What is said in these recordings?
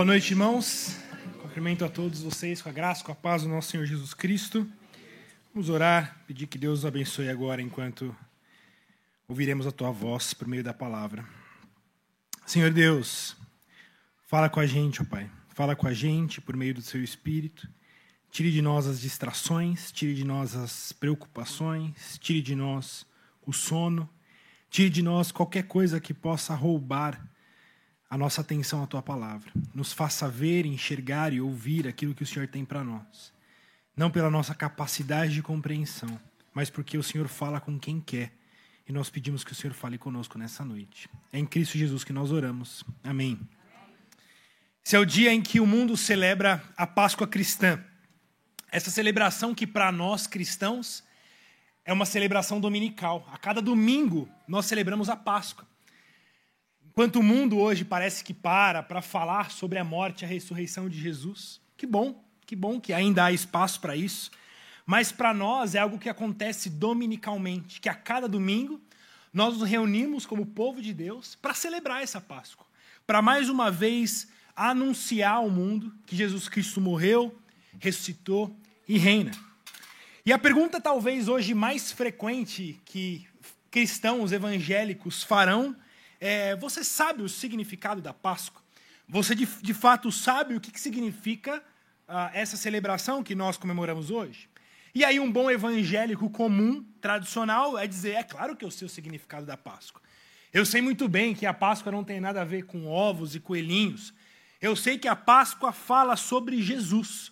Boa noite, irmãos. Cumprimento a todos vocês com a graça, com a paz do nosso Senhor Jesus Cristo. Vamos orar, pedir que Deus nos abençoe agora enquanto ouviremos a tua voz por meio da palavra. Senhor Deus, fala com a gente, ó Pai. Fala com a gente por meio do seu espírito. Tire de nós as distrações, tire de nós as preocupações, tire de nós o sono, tire de nós qualquer coisa que possa roubar a nossa atenção à tua palavra. Nos faça ver, enxergar e ouvir aquilo que o Senhor tem para nós. Não pela nossa capacidade de compreensão, mas porque o Senhor fala com quem quer. E nós pedimos que o Senhor fale conosco nessa noite. É em Cristo Jesus que nós oramos. Amém. Esse é o dia em que o mundo celebra a Páscoa cristã. Essa celebração que para nós cristãos é uma celebração dominical. A cada domingo nós celebramos a Páscoa. Enquanto o mundo hoje parece que para para falar sobre a morte e a ressurreição de Jesus, que bom, que bom que ainda há espaço para isso. Mas para nós é algo que acontece dominicalmente, que a cada domingo nós nos reunimos como povo de Deus para celebrar essa Páscoa, para mais uma vez anunciar ao mundo que Jesus Cristo morreu, ressuscitou e reina. E a pergunta talvez hoje mais frequente que cristãos evangélicos farão é, você sabe o significado da Páscoa? Você de, de fato sabe o que, que significa uh, essa celebração que nós comemoramos hoje? E aí, um bom evangélico comum, tradicional, é dizer: é claro que eu sei o significado da Páscoa. Eu sei muito bem que a Páscoa não tem nada a ver com ovos e coelhinhos. Eu sei que a Páscoa fala sobre Jesus.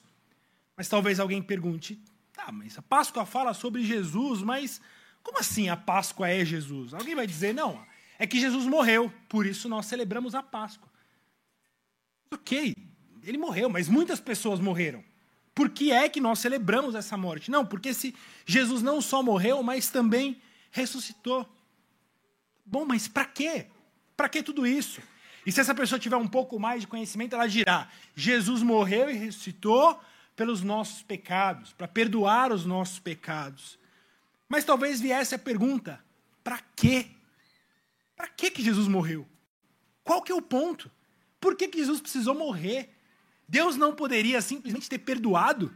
Mas talvez alguém pergunte: tá, mas a Páscoa fala sobre Jesus, mas como assim a Páscoa é Jesus? Alguém vai dizer: não, é que Jesus morreu, por isso nós celebramos a Páscoa. Ok, ele morreu, mas muitas pessoas morreram. Por que é que nós celebramos essa morte? Não, porque se Jesus não só morreu, mas também ressuscitou. Bom, mas para quê? Para que tudo isso? E se essa pessoa tiver um pouco mais de conhecimento, ela dirá: Jesus morreu e ressuscitou pelos nossos pecados, para perdoar os nossos pecados. Mas talvez viesse a pergunta: para quê? Para que, que Jesus morreu? Qual que é o ponto? Por que, que Jesus precisou morrer? Deus não poderia simplesmente ter perdoado?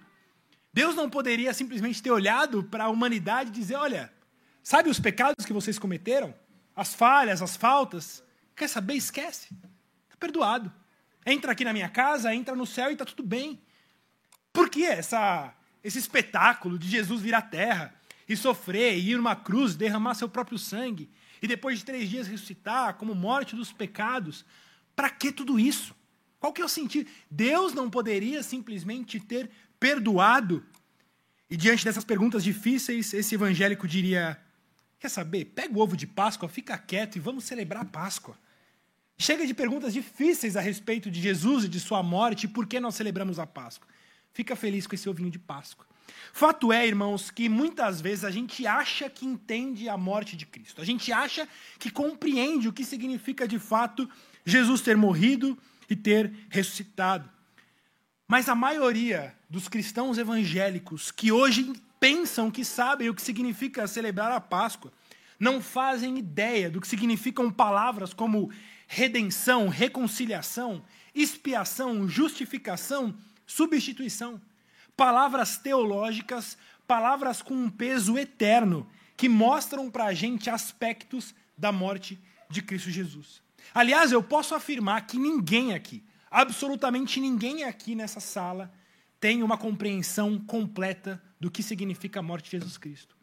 Deus não poderia simplesmente ter olhado para a humanidade e dizer: olha, sabe os pecados que vocês cometeram? As falhas, as faltas? Quer saber? Esquece. Está perdoado. Entra aqui na minha casa, entra no céu e está tudo bem. Por que essa, esse espetáculo de Jesus vir à terra e sofrer, e ir numa cruz, derramar seu próprio sangue? E depois de três dias ressuscitar como morte dos pecados. Para que tudo isso? Qual que é o sentido? Deus não poderia simplesmente ter perdoado? E diante dessas perguntas difíceis, esse evangélico diria: Quer saber? Pega o ovo de Páscoa, fica quieto e vamos celebrar a Páscoa. Chega de perguntas difíceis a respeito de Jesus e de sua morte e por que nós celebramos a Páscoa. Fica feliz com esse ovinho de Páscoa. Fato é, irmãos, que muitas vezes a gente acha que entende a morte de Cristo. A gente acha que compreende o que significa de fato Jesus ter morrido e ter ressuscitado. Mas a maioria dos cristãos evangélicos que hoje pensam que sabem o que significa celebrar a Páscoa não fazem ideia do que significam palavras como redenção, reconciliação, expiação, justificação, substituição palavras teológicas, palavras com um peso eterno, que mostram para a gente aspectos da morte de Cristo Jesus. Aliás, eu posso afirmar que ninguém aqui, absolutamente ninguém aqui nessa sala, tem uma compreensão completa do que significa a morte de Jesus Cristo.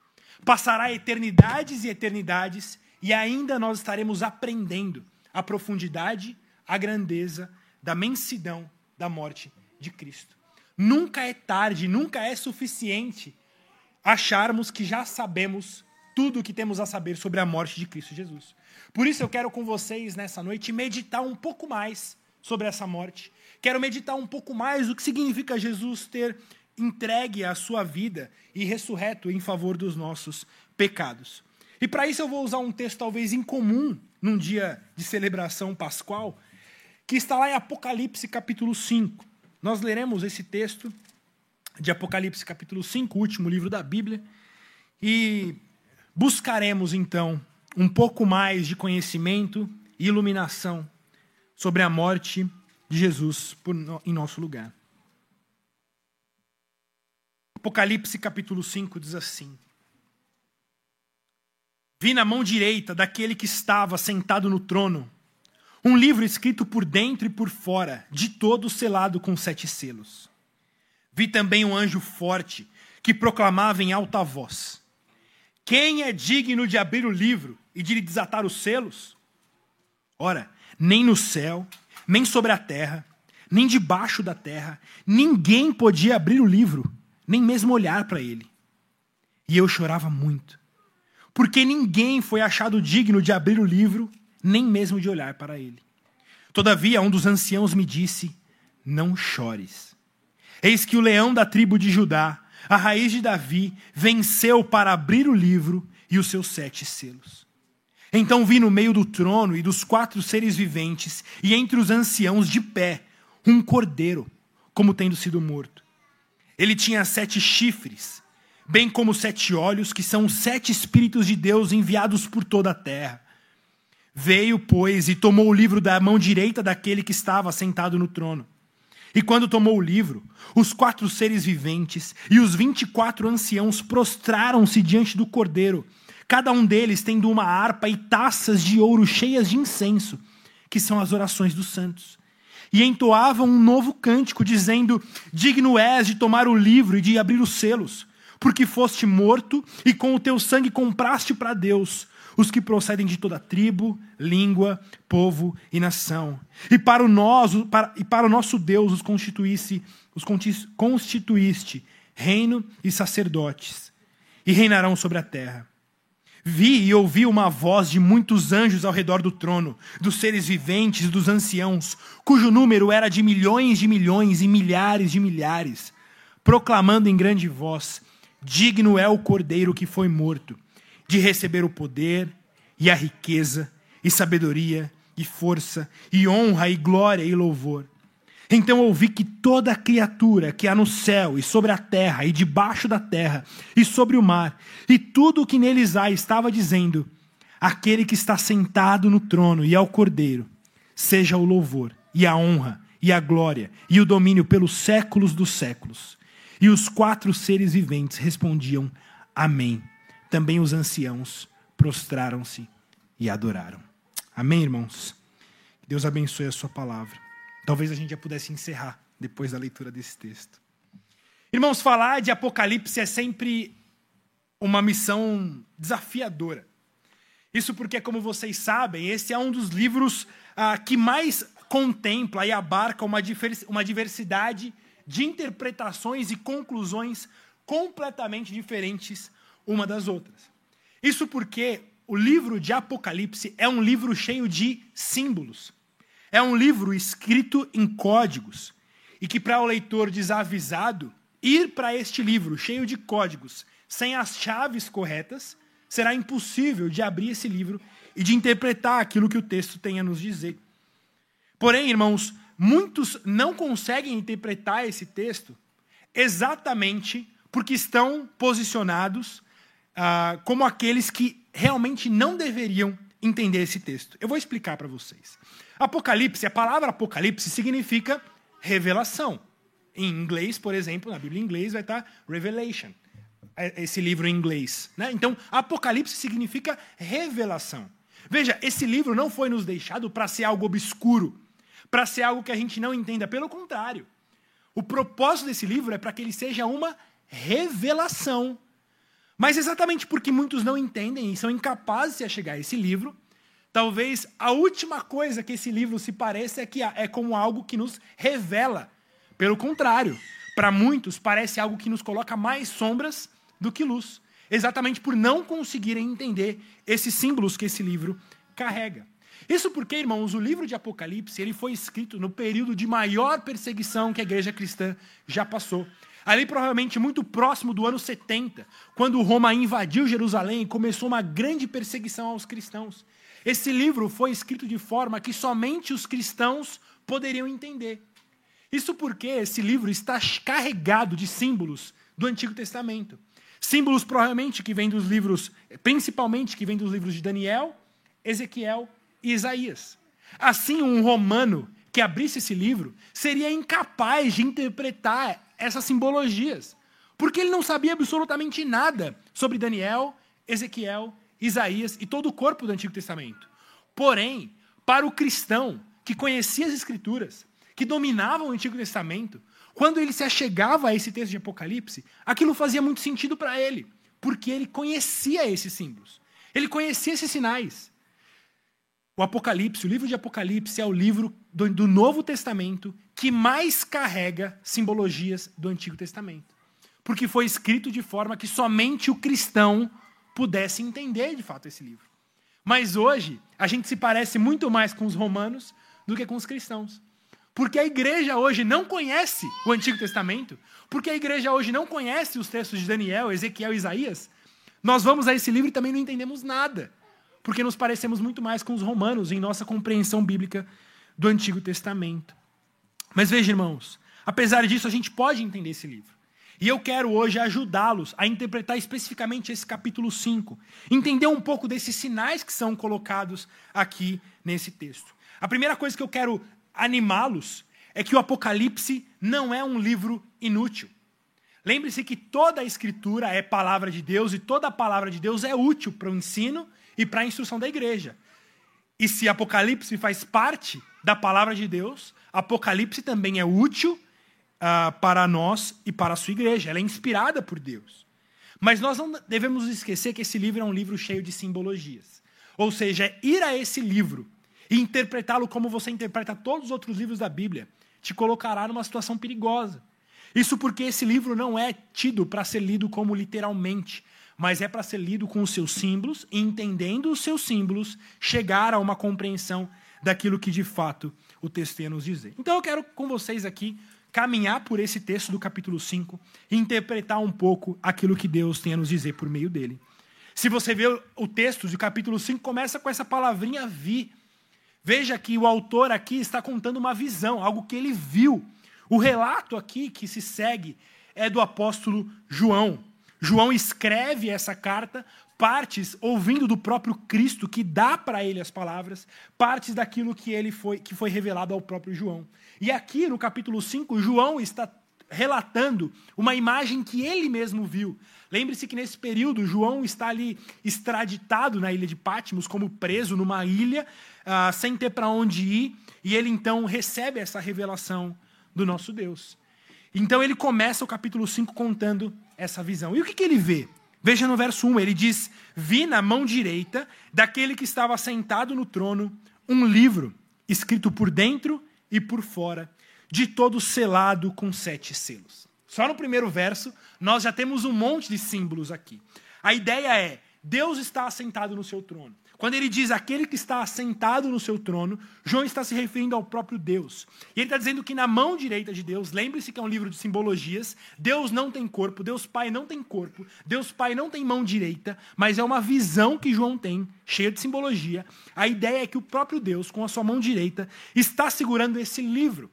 Passará eternidades e eternidades e ainda nós estaremos aprendendo a profundidade, a grandeza da mensidão da morte de Cristo. Nunca é tarde, nunca é suficiente acharmos que já sabemos tudo o que temos a saber sobre a morte de Cristo Jesus. Por isso eu quero com vocês nessa noite meditar um pouco mais sobre essa morte. Quero meditar um pouco mais o que significa Jesus ter entregue a sua vida e ressurreto em favor dos nossos pecados. E para isso eu vou usar um texto talvez incomum num dia de celebração pascual, que está lá em Apocalipse capítulo 5. Nós leremos esse texto de Apocalipse, capítulo 5, último livro da Bíblia, e buscaremos então um pouco mais de conhecimento e iluminação sobre a morte de Jesus em nosso lugar. Apocalipse capítulo 5 diz assim: Vi na mão direita daquele que estava sentado no trono um livro escrito por dentro e por fora, de todo selado com sete selos. Vi também um anjo forte que proclamava em alta voz: Quem é digno de abrir o livro e de lhe desatar os selos? Ora, nem no céu, nem sobre a terra, nem debaixo da terra, ninguém podia abrir o livro, nem mesmo olhar para ele. E eu chorava muito porque ninguém foi achado digno de abrir o livro, nem mesmo de olhar para ele. Todavia, um dos anciãos me disse: Não chores. Eis que o leão da tribo de Judá, a raiz de Davi, venceu para abrir o livro e os seus sete selos. Então vi no meio do trono e dos quatro seres viventes, e entre os anciãos de pé, um cordeiro, como tendo sido morto. Ele tinha sete chifres bem como sete olhos, que são os sete Espíritos de Deus enviados por toda a terra. Veio, pois, e tomou o livro da mão direita daquele que estava sentado no trono. E quando tomou o livro, os quatro seres viventes e os vinte e quatro anciãos prostraram-se diante do cordeiro, cada um deles tendo uma harpa e taças de ouro cheias de incenso, que são as orações dos santos. E entoavam um novo cântico, dizendo: Digno és de tomar o livro e de abrir os selos porque foste morto e com o teu sangue compraste para Deus os que procedem de toda tribo, língua, povo e nação. E para o, para, e para o nosso Deus os constituísse, os constituíste reino e sacerdotes, e reinarão sobre a terra. Vi e ouvi uma voz de muitos anjos ao redor do trono, dos seres viventes e dos anciãos, cujo número era de milhões de milhões e milhares de milhares, proclamando em grande voz: Digno é o cordeiro que foi morto de receber o poder e a riqueza e sabedoria e força e honra e glória e louvor. Então ouvi que toda criatura que há no céu e sobre a terra e debaixo da terra e sobre o mar e tudo o que neles há estava dizendo: Aquele que está sentado no trono e ao cordeiro, seja o louvor e a honra e a glória e o domínio pelos séculos dos séculos. E os quatro seres viventes respondiam: Amém. Também os anciãos prostraram-se e adoraram. Amém, irmãos? Deus abençoe a sua palavra. Talvez a gente já pudesse encerrar depois da leitura desse texto. Irmãos, falar de Apocalipse é sempre uma missão desafiadora. Isso porque, como vocês sabem, esse é um dos livros ah, que mais contempla e abarca uma, uma diversidade de interpretações e conclusões completamente diferentes uma das outras. Isso porque o livro de Apocalipse é um livro cheio de símbolos. É um livro escrito em códigos e que para o leitor desavisado ir para este livro cheio de códigos sem as chaves corretas será impossível de abrir esse livro e de interpretar aquilo que o texto tem a nos dizer. Porém, irmãos, muitos não conseguem interpretar esse texto exatamente porque estão posicionados ah, como aqueles que realmente não deveriam entender esse texto. Eu vou explicar para vocês. Apocalipse, a palavra Apocalipse significa revelação. Em inglês, por exemplo, na Bíblia em inglês vai estar Revelation, é, esse livro em inglês. Né? Então, Apocalipse significa revelação. Veja, esse livro não foi nos deixado para ser algo obscuro para ser algo que a gente não entenda. Pelo contrário, o propósito desse livro é para que ele seja uma revelação. Mas exatamente porque muitos não entendem e são incapazes de chegar a esse livro, talvez a última coisa que esse livro se pareça é que é como algo que nos revela. Pelo contrário, para muitos parece algo que nos coloca mais sombras do que luz, exatamente por não conseguirem entender esses símbolos que esse livro carrega. Isso porque, irmãos, o livro de Apocalipse ele foi escrito no período de maior perseguição que a igreja cristã já passou. Ali, provavelmente, muito próximo do ano 70, quando Roma invadiu Jerusalém e começou uma grande perseguição aos cristãos. Esse livro foi escrito de forma que somente os cristãos poderiam entender. Isso porque esse livro está carregado de símbolos do Antigo Testamento. Símbolos provavelmente que vêm dos livros, principalmente que vêm dos livros de Daniel, Ezequiel e Isaías. Assim, um romano que abrisse esse livro seria incapaz de interpretar essas simbologias, porque ele não sabia absolutamente nada sobre Daniel, Ezequiel, Isaías e todo o corpo do Antigo Testamento. Porém, para o cristão que conhecia as Escrituras, que dominava o Antigo Testamento, quando ele se achegava a esse texto de Apocalipse, aquilo fazia muito sentido para ele, porque ele conhecia esses símbolos, ele conhecia esses sinais. O Apocalipse, o livro de Apocalipse é o livro do, do Novo Testamento que mais carrega simbologias do Antigo Testamento. Porque foi escrito de forma que somente o cristão pudesse entender de fato esse livro. Mas hoje, a gente se parece muito mais com os romanos do que com os cristãos. Porque a igreja hoje não conhece o Antigo Testamento, porque a igreja hoje não conhece os textos de Daniel, Ezequiel e Isaías, nós vamos a esse livro e também não entendemos nada, porque nos parecemos muito mais com os romanos em nossa compreensão bíblica do Antigo Testamento. Mas veja, irmãos, apesar disso, a gente pode entender esse livro. E eu quero hoje ajudá-los a interpretar especificamente esse capítulo 5, entender um pouco desses sinais que são colocados aqui nesse texto. A primeira coisa que eu quero animá-los é que o Apocalipse não é um livro inútil. Lembre-se que toda a escritura é palavra de Deus e toda a palavra de Deus é útil para o ensino e para a instrução da igreja. E se Apocalipse faz parte da palavra de Deus, Apocalipse também é útil uh, para nós e para a sua igreja. Ela é inspirada por Deus. Mas nós não devemos esquecer que esse livro é um livro cheio de simbologias. Ou seja, ir a esse livro e interpretá-lo como você interpreta todos os outros livros da Bíblia, te colocará numa situação perigosa. Isso porque esse livro não é tido para ser lido como literalmente, mas é para ser lido com os seus símbolos e, entendendo os seus símbolos, chegar a uma compreensão daquilo que de fato o texto ia nos dizer. Então eu quero com vocês aqui caminhar por esse texto do capítulo 5 e interpretar um pouco aquilo que Deus tem a nos dizer por meio dele. Se você vê o texto do capítulo 5, começa com essa palavrinha vi. Veja que o autor aqui está contando uma visão, algo que ele viu. O relato aqui que se segue é do apóstolo João. João escreve essa carta, partes ouvindo do próprio Cristo que dá para ele as palavras, partes daquilo que ele foi que foi revelado ao próprio João. E aqui no capítulo 5, João está relatando uma imagem que ele mesmo viu. Lembre-se que nesse período João está ali extraditado na ilha de Patmos, como preso numa ilha, uh, sem ter para onde ir, e ele então recebe essa revelação do nosso Deus. Então ele começa o capítulo 5 contando essa visão. E o que, que ele vê? Veja no verso 1, ele diz: Vi na mão direita daquele que estava sentado no trono um livro, escrito por dentro e por fora, de todo selado com sete selos. Só no primeiro verso, nós já temos um monte de símbolos aqui. A ideia é: Deus está assentado no seu trono. Quando ele diz aquele que está assentado no seu trono, João está se referindo ao próprio Deus. E ele está dizendo que na mão direita de Deus, lembre-se que é um livro de simbologias, Deus não tem corpo, Deus Pai não tem corpo, Deus Pai não tem mão direita, mas é uma visão que João tem, cheia de simbologia. A ideia é que o próprio Deus, com a sua mão direita, está segurando esse livro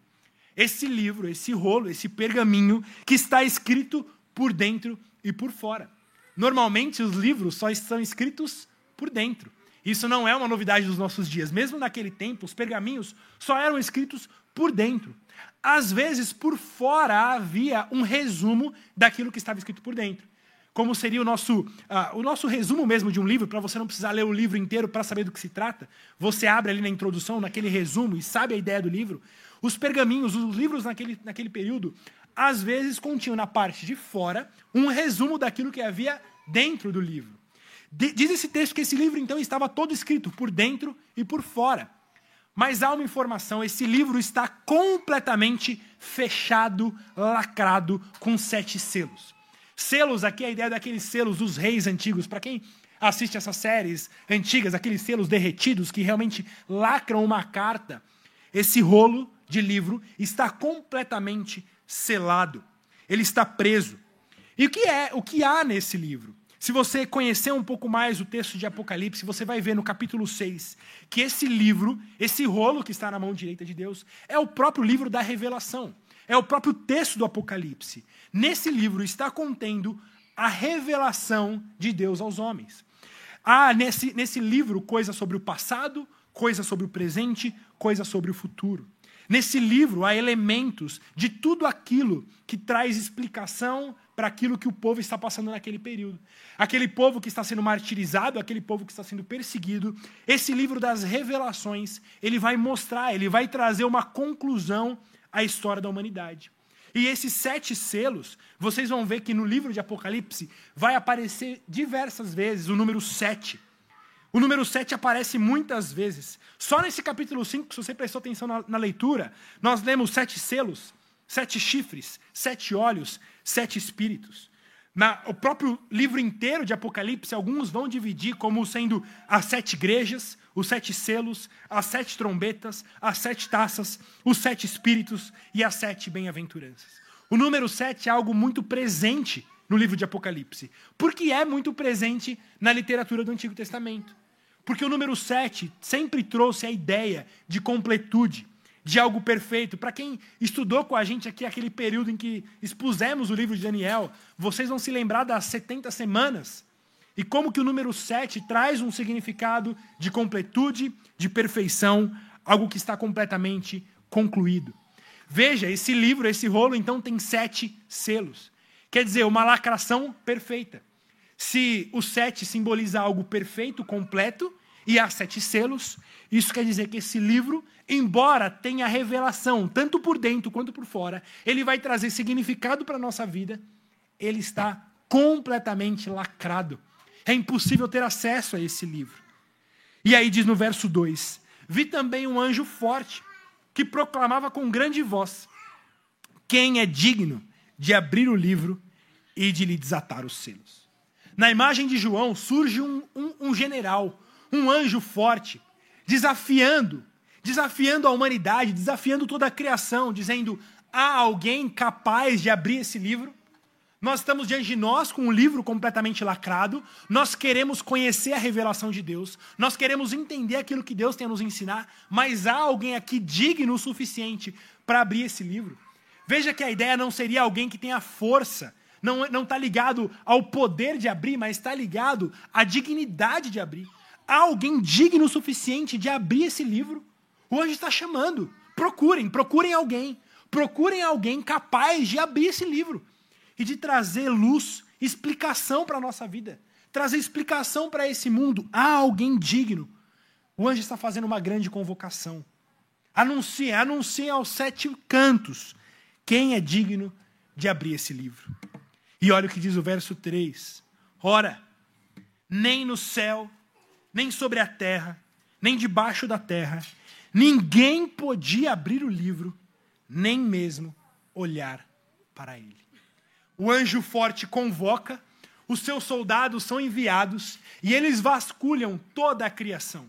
esse livro, esse rolo, esse pergaminho que está escrito por dentro e por fora. Normalmente os livros só estão escritos por dentro. Isso não é uma novidade dos nossos dias. Mesmo naquele tempo, os pergaminhos só eram escritos por dentro. Às vezes, por fora havia um resumo daquilo que estava escrito por dentro. Como seria o nosso, uh, o nosso resumo mesmo de um livro, para você não precisar ler o livro inteiro para saber do que se trata. Você abre ali na introdução, naquele resumo, e sabe a ideia do livro. Os pergaminhos, os livros naquele, naquele período, às vezes continham na parte de fora um resumo daquilo que havia dentro do livro. Diz esse texto que esse livro, então, estava todo escrito por dentro e por fora. Mas há uma informação: esse livro está completamente fechado, lacrado, com sete selos. Selos, aqui é a ideia daqueles selos dos reis antigos. Para quem assiste essas séries antigas, aqueles selos derretidos que realmente lacram uma carta. Esse rolo de livro está completamente selado. Ele está preso. E o que é, o que há nesse livro? Se você conhecer um pouco mais o texto de Apocalipse, você vai ver no capítulo 6 que esse livro, esse rolo que está na mão direita de Deus, é o próprio livro da revelação. É o próprio texto do Apocalipse. Nesse livro está contendo a revelação de Deus aos homens. Há nesse, nesse livro coisas sobre o passado, coisas sobre o presente, coisas sobre o futuro. Nesse livro há elementos de tudo aquilo que traz explicação para aquilo que o povo está passando naquele período. Aquele povo que está sendo martirizado, aquele povo que está sendo perseguido. Esse livro das revelações, ele vai mostrar, ele vai trazer uma conclusão à história da humanidade. E esses sete selos, vocês vão ver que no livro de Apocalipse vai aparecer diversas vezes o número sete. O número 7 aparece muitas vezes. Só nesse capítulo 5, se você prestou atenção na, na, leitura, nós lemos sete selos, sete chifres, sete olhos, sete espíritos. Na, o próprio livro inteiro de Apocalipse, alguns vão dividir como sendo as sete igrejas, os sete selos, as sete trombetas, as sete taças, os sete espíritos e as sete bem-aventuranças. O número sete é algo muito presente no livro de Apocalipse, porque é muito presente na literatura do Antigo Testamento. Porque o número 7 sempre trouxe a ideia de completude, de algo perfeito. Para quem estudou com a gente aqui aquele período em que expusemos o livro de Daniel, vocês vão se lembrar das 70 semanas. E como que o número 7 traz um significado de completude, de perfeição, algo que está completamente concluído. Veja, esse livro, esse rolo, então, tem sete selos. Quer dizer, uma lacração perfeita. Se o sete simboliza algo perfeito, completo, e há sete selos, isso quer dizer que esse livro, embora tenha revelação, tanto por dentro quanto por fora, ele vai trazer significado para a nossa vida, ele está completamente lacrado. É impossível ter acesso a esse livro. E aí diz no verso 2: Vi também um anjo forte, que proclamava com grande voz: Quem é digno de abrir o livro e de lhe desatar os selos? Na imagem de João surge um, um, um general, um anjo forte, desafiando, desafiando a humanidade, desafiando toda a criação, dizendo: há alguém capaz de abrir esse livro? Nós estamos diante de nós com um livro completamente lacrado. Nós queremos conhecer a revelação de Deus. Nós queremos entender aquilo que Deus tem a nos ensinar. Mas há alguém aqui digno o suficiente para abrir esse livro? Veja que a ideia não seria alguém que tenha força, não está ligado ao poder de abrir, mas está ligado à dignidade de abrir. Há alguém digno o suficiente de abrir esse livro? O anjo está chamando. Procurem, procurem alguém. Procurem alguém capaz de abrir esse livro e de trazer luz, explicação para a nossa vida, trazer explicação para esse mundo. Há alguém digno. O anjo está fazendo uma grande convocação. Anuncie, anuncie aos sete cantos quem é digno de abrir esse livro. E olha o que diz o verso 3. Ora, nem no céu, nem sobre a terra, nem debaixo da terra, ninguém podia abrir o livro, nem mesmo olhar para ele. O anjo forte convoca, os seus soldados são enviados e eles vasculham toda a criação.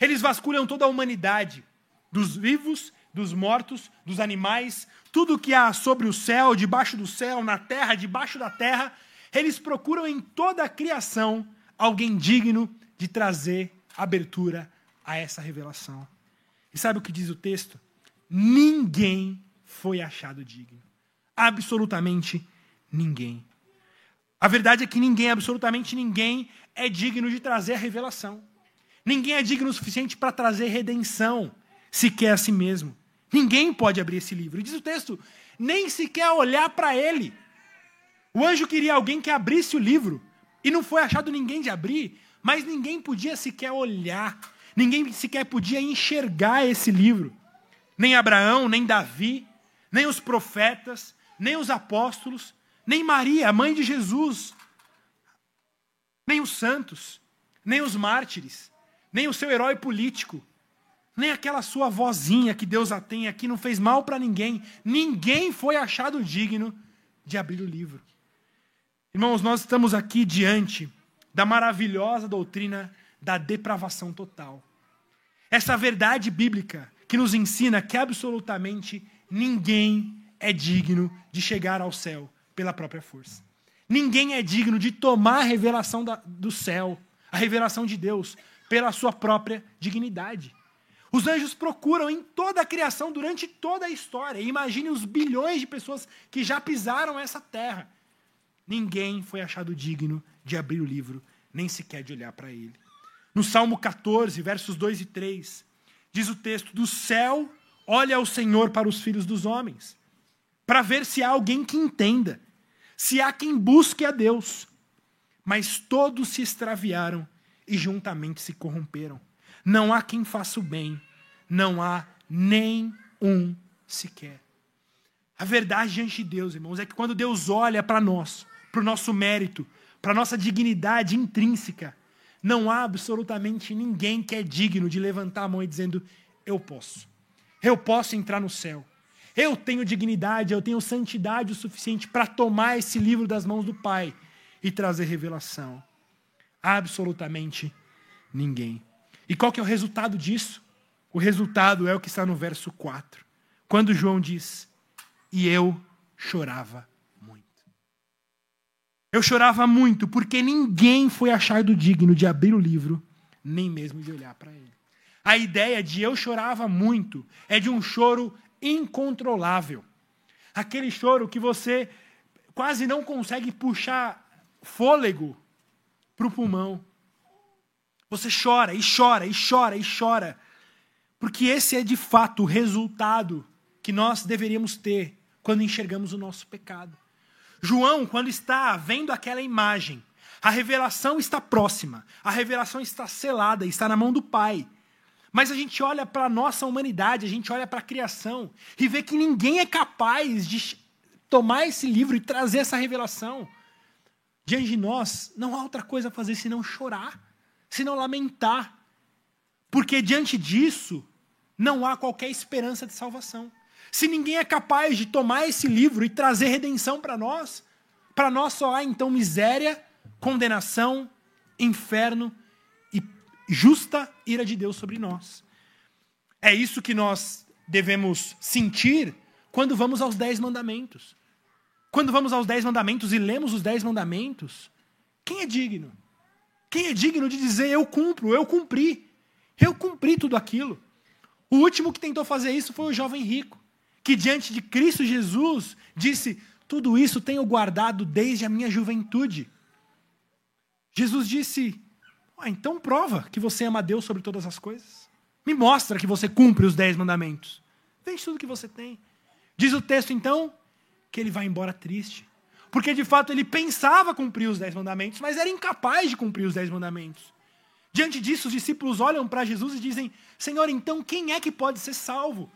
Eles vasculham toda a humanidade, dos vivos, dos mortos, dos animais, tudo que há sobre o céu, debaixo do céu, na terra, debaixo da terra, eles procuram em toda a criação alguém digno de trazer abertura a essa revelação. E sabe o que diz o texto? Ninguém foi achado digno. Absolutamente ninguém. A verdade é que ninguém, absolutamente ninguém, é digno de trazer a revelação. Ninguém é digno o suficiente para trazer redenção, sequer a si mesmo. Ninguém pode abrir esse livro. E diz o texto, nem sequer olhar para ele. O anjo queria alguém que abrisse o livro. E não foi achado ninguém de abrir, mas ninguém podia sequer olhar. Ninguém sequer podia enxergar esse livro. Nem Abraão, nem Davi, nem os profetas, nem os apóstolos, nem Maria, a mãe de Jesus, nem os santos, nem os mártires, nem o seu herói político, nem aquela sua vozinha que Deus a tem aqui não fez mal para ninguém. Ninguém foi achado digno de abrir o livro. Irmãos, nós estamos aqui diante da maravilhosa doutrina da depravação total. Essa verdade bíblica que nos ensina que absolutamente ninguém é digno de chegar ao céu pela própria força. Ninguém é digno de tomar a revelação da, do céu, a revelação de Deus, pela sua própria dignidade. Os anjos procuram em toda a criação, durante toda a história. Imagine os bilhões de pessoas que já pisaram essa terra. Ninguém foi achado digno de abrir o livro, nem sequer de olhar para ele. No Salmo 14, versos 2 e 3, diz o texto: Do céu olha ao Senhor para os filhos dos homens, para ver se há alguém que entenda, se há quem busque a Deus. Mas todos se extraviaram e juntamente se corromperam. Não há quem faça o bem, não há nem um sequer. A verdade diante de Deus, irmãos, é que quando Deus olha para nós, para o nosso mérito, para a nossa dignidade intrínseca, não há absolutamente ninguém que é digno de levantar a mão e dizendo: Eu posso. Eu posso entrar no céu. Eu tenho dignidade, eu tenho santidade o suficiente para tomar esse livro das mãos do Pai e trazer revelação. Absolutamente ninguém. E qual que é o resultado disso? O resultado é o que está no verso 4. Quando João diz: E eu chorava muito. Eu chorava muito porque ninguém foi achado digno de abrir o livro, nem mesmo de olhar para ele. A ideia de eu chorava muito é de um choro incontrolável. Aquele choro que você quase não consegue puxar fôlego para o pulmão. Você chora e chora e chora e chora. Porque esse é de fato o resultado que nós deveríamos ter quando enxergamos o nosso pecado. João, quando está vendo aquela imagem, a revelação está próxima, a revelação está selada, está na mão do Pai. Mas a gente olha para a nossa humanidade, a gente olha para a criação e vê que ninguém é capaz de tomar esse livro e trazer essa revelação. Diante de nós, não há outra coisa a fazer senão chorar, senão lamentar. Porque diante disso, não há qualquer esperança de salvação. Se ninguém é capaz de tomar esse livro e trazer redenção para nós, para nós só há então miséria, condenação, inferno justa ira de Deus sobre nós. É isso que nós devemos sentir quando vamos aos Dez Mandamentos. Quando vamos aos Dez Mandamentos e lemos os Dez Mandamentos, quem é digno? Quem é digno de dizer eu cumpro, eu cumpri, eu cumpri tudo aquilo? O último que tentou fazer isso foi o jovem rico, que diante de Cristo Jesus disse: Tudo isso tenho guardado desde a minha juventude. Jesus disse: ah, então prova que você ama Deus sobre todas as coisas. Me mostra que você cumpre os dez mandamentos. Vende tudo que você tem. Diz o texto, então, que ele vai embora triste. Porque, de fato, ele pensava cumprir os dez mandamentos, mas era incapaz de cumprir os dez mandamentos. Diante disso, os discípulos olham para Jesus e dizem: Senhor, então quem é que pode ser salvo?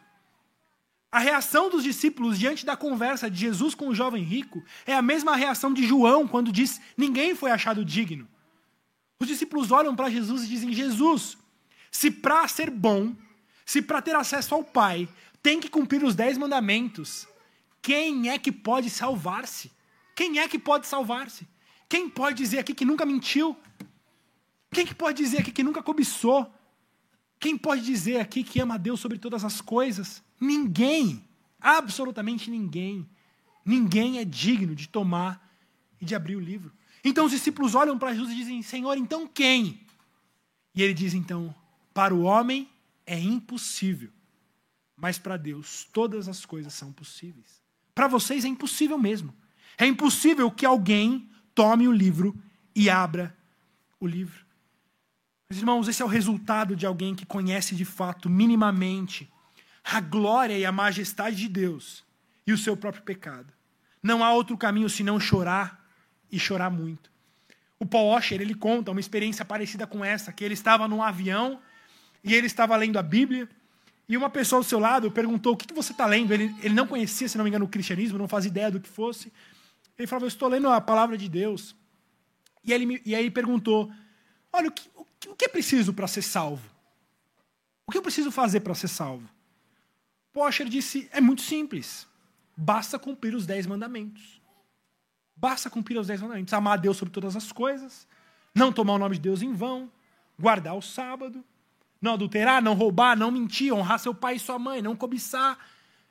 A reação dos discípulos diante da conversa de Jesus com o jovem rico é a mesma reação de João quando diz: Ninguém foi achado digno. Os discípulos olham para Jesus e dizem: Jesus, se para ser bom, se para ter acesso ao Pai, tem que cumprir os dez mandamentos, quem é que pode salvar-se? Quem é que pode salvar-se? Quem pode dizer aqui que nunca mentiu? Quem que pode dizer aqui que nunca cobiçou? Quem pode dizer aqui que ama a Deus sobre todas as coisas? Ninguém. Absolutamente ninguém. Ninguém é digno de tomar e de abrir o livro. Então os discípulos olham para Jesus e dizem: Senhor, então quem? E ele diz então: Para o homem é impossível, mas para Deus todas as coisas são possíveis. Para vocês é impossível mesmo. É impossível que alguém tome o livro e abra o livro. Mas, irmãos, esse é o resultado de alguém que conhece de fato, minimamente, a glória e a majestade de Deus e o seu próprio pecado. Não há outro caminho senão chorar e chorar muito. O Paul Washer, ele conta uma experiência parecida com essa, que ele estava num avião e ele estava lendo a Bíblia e uma pessoa ao seu lado perguntou, o que, você está lendo? Ele, ele não conhecia, se não me engano, o cristianismo, não fazia ideia do que fosse. Ele falou, eu estou lendo a palavra de Deus. E, ele, e aí ele perguntou, olha, o que, o que é preciso para ser salvo? O que eu preciso fazer para ser salvo? Washer disse, é muito simples. Basta cumprir os dez mandamentos. Basta cumprir os dez mandamentos. Amar a Deus sobre todas as coisas, não tomar o nome de Deus em vão, guardar o sábado, não adulterar, não roubar, não mentir, honrar seu pai e sua mãe, não cobiçar.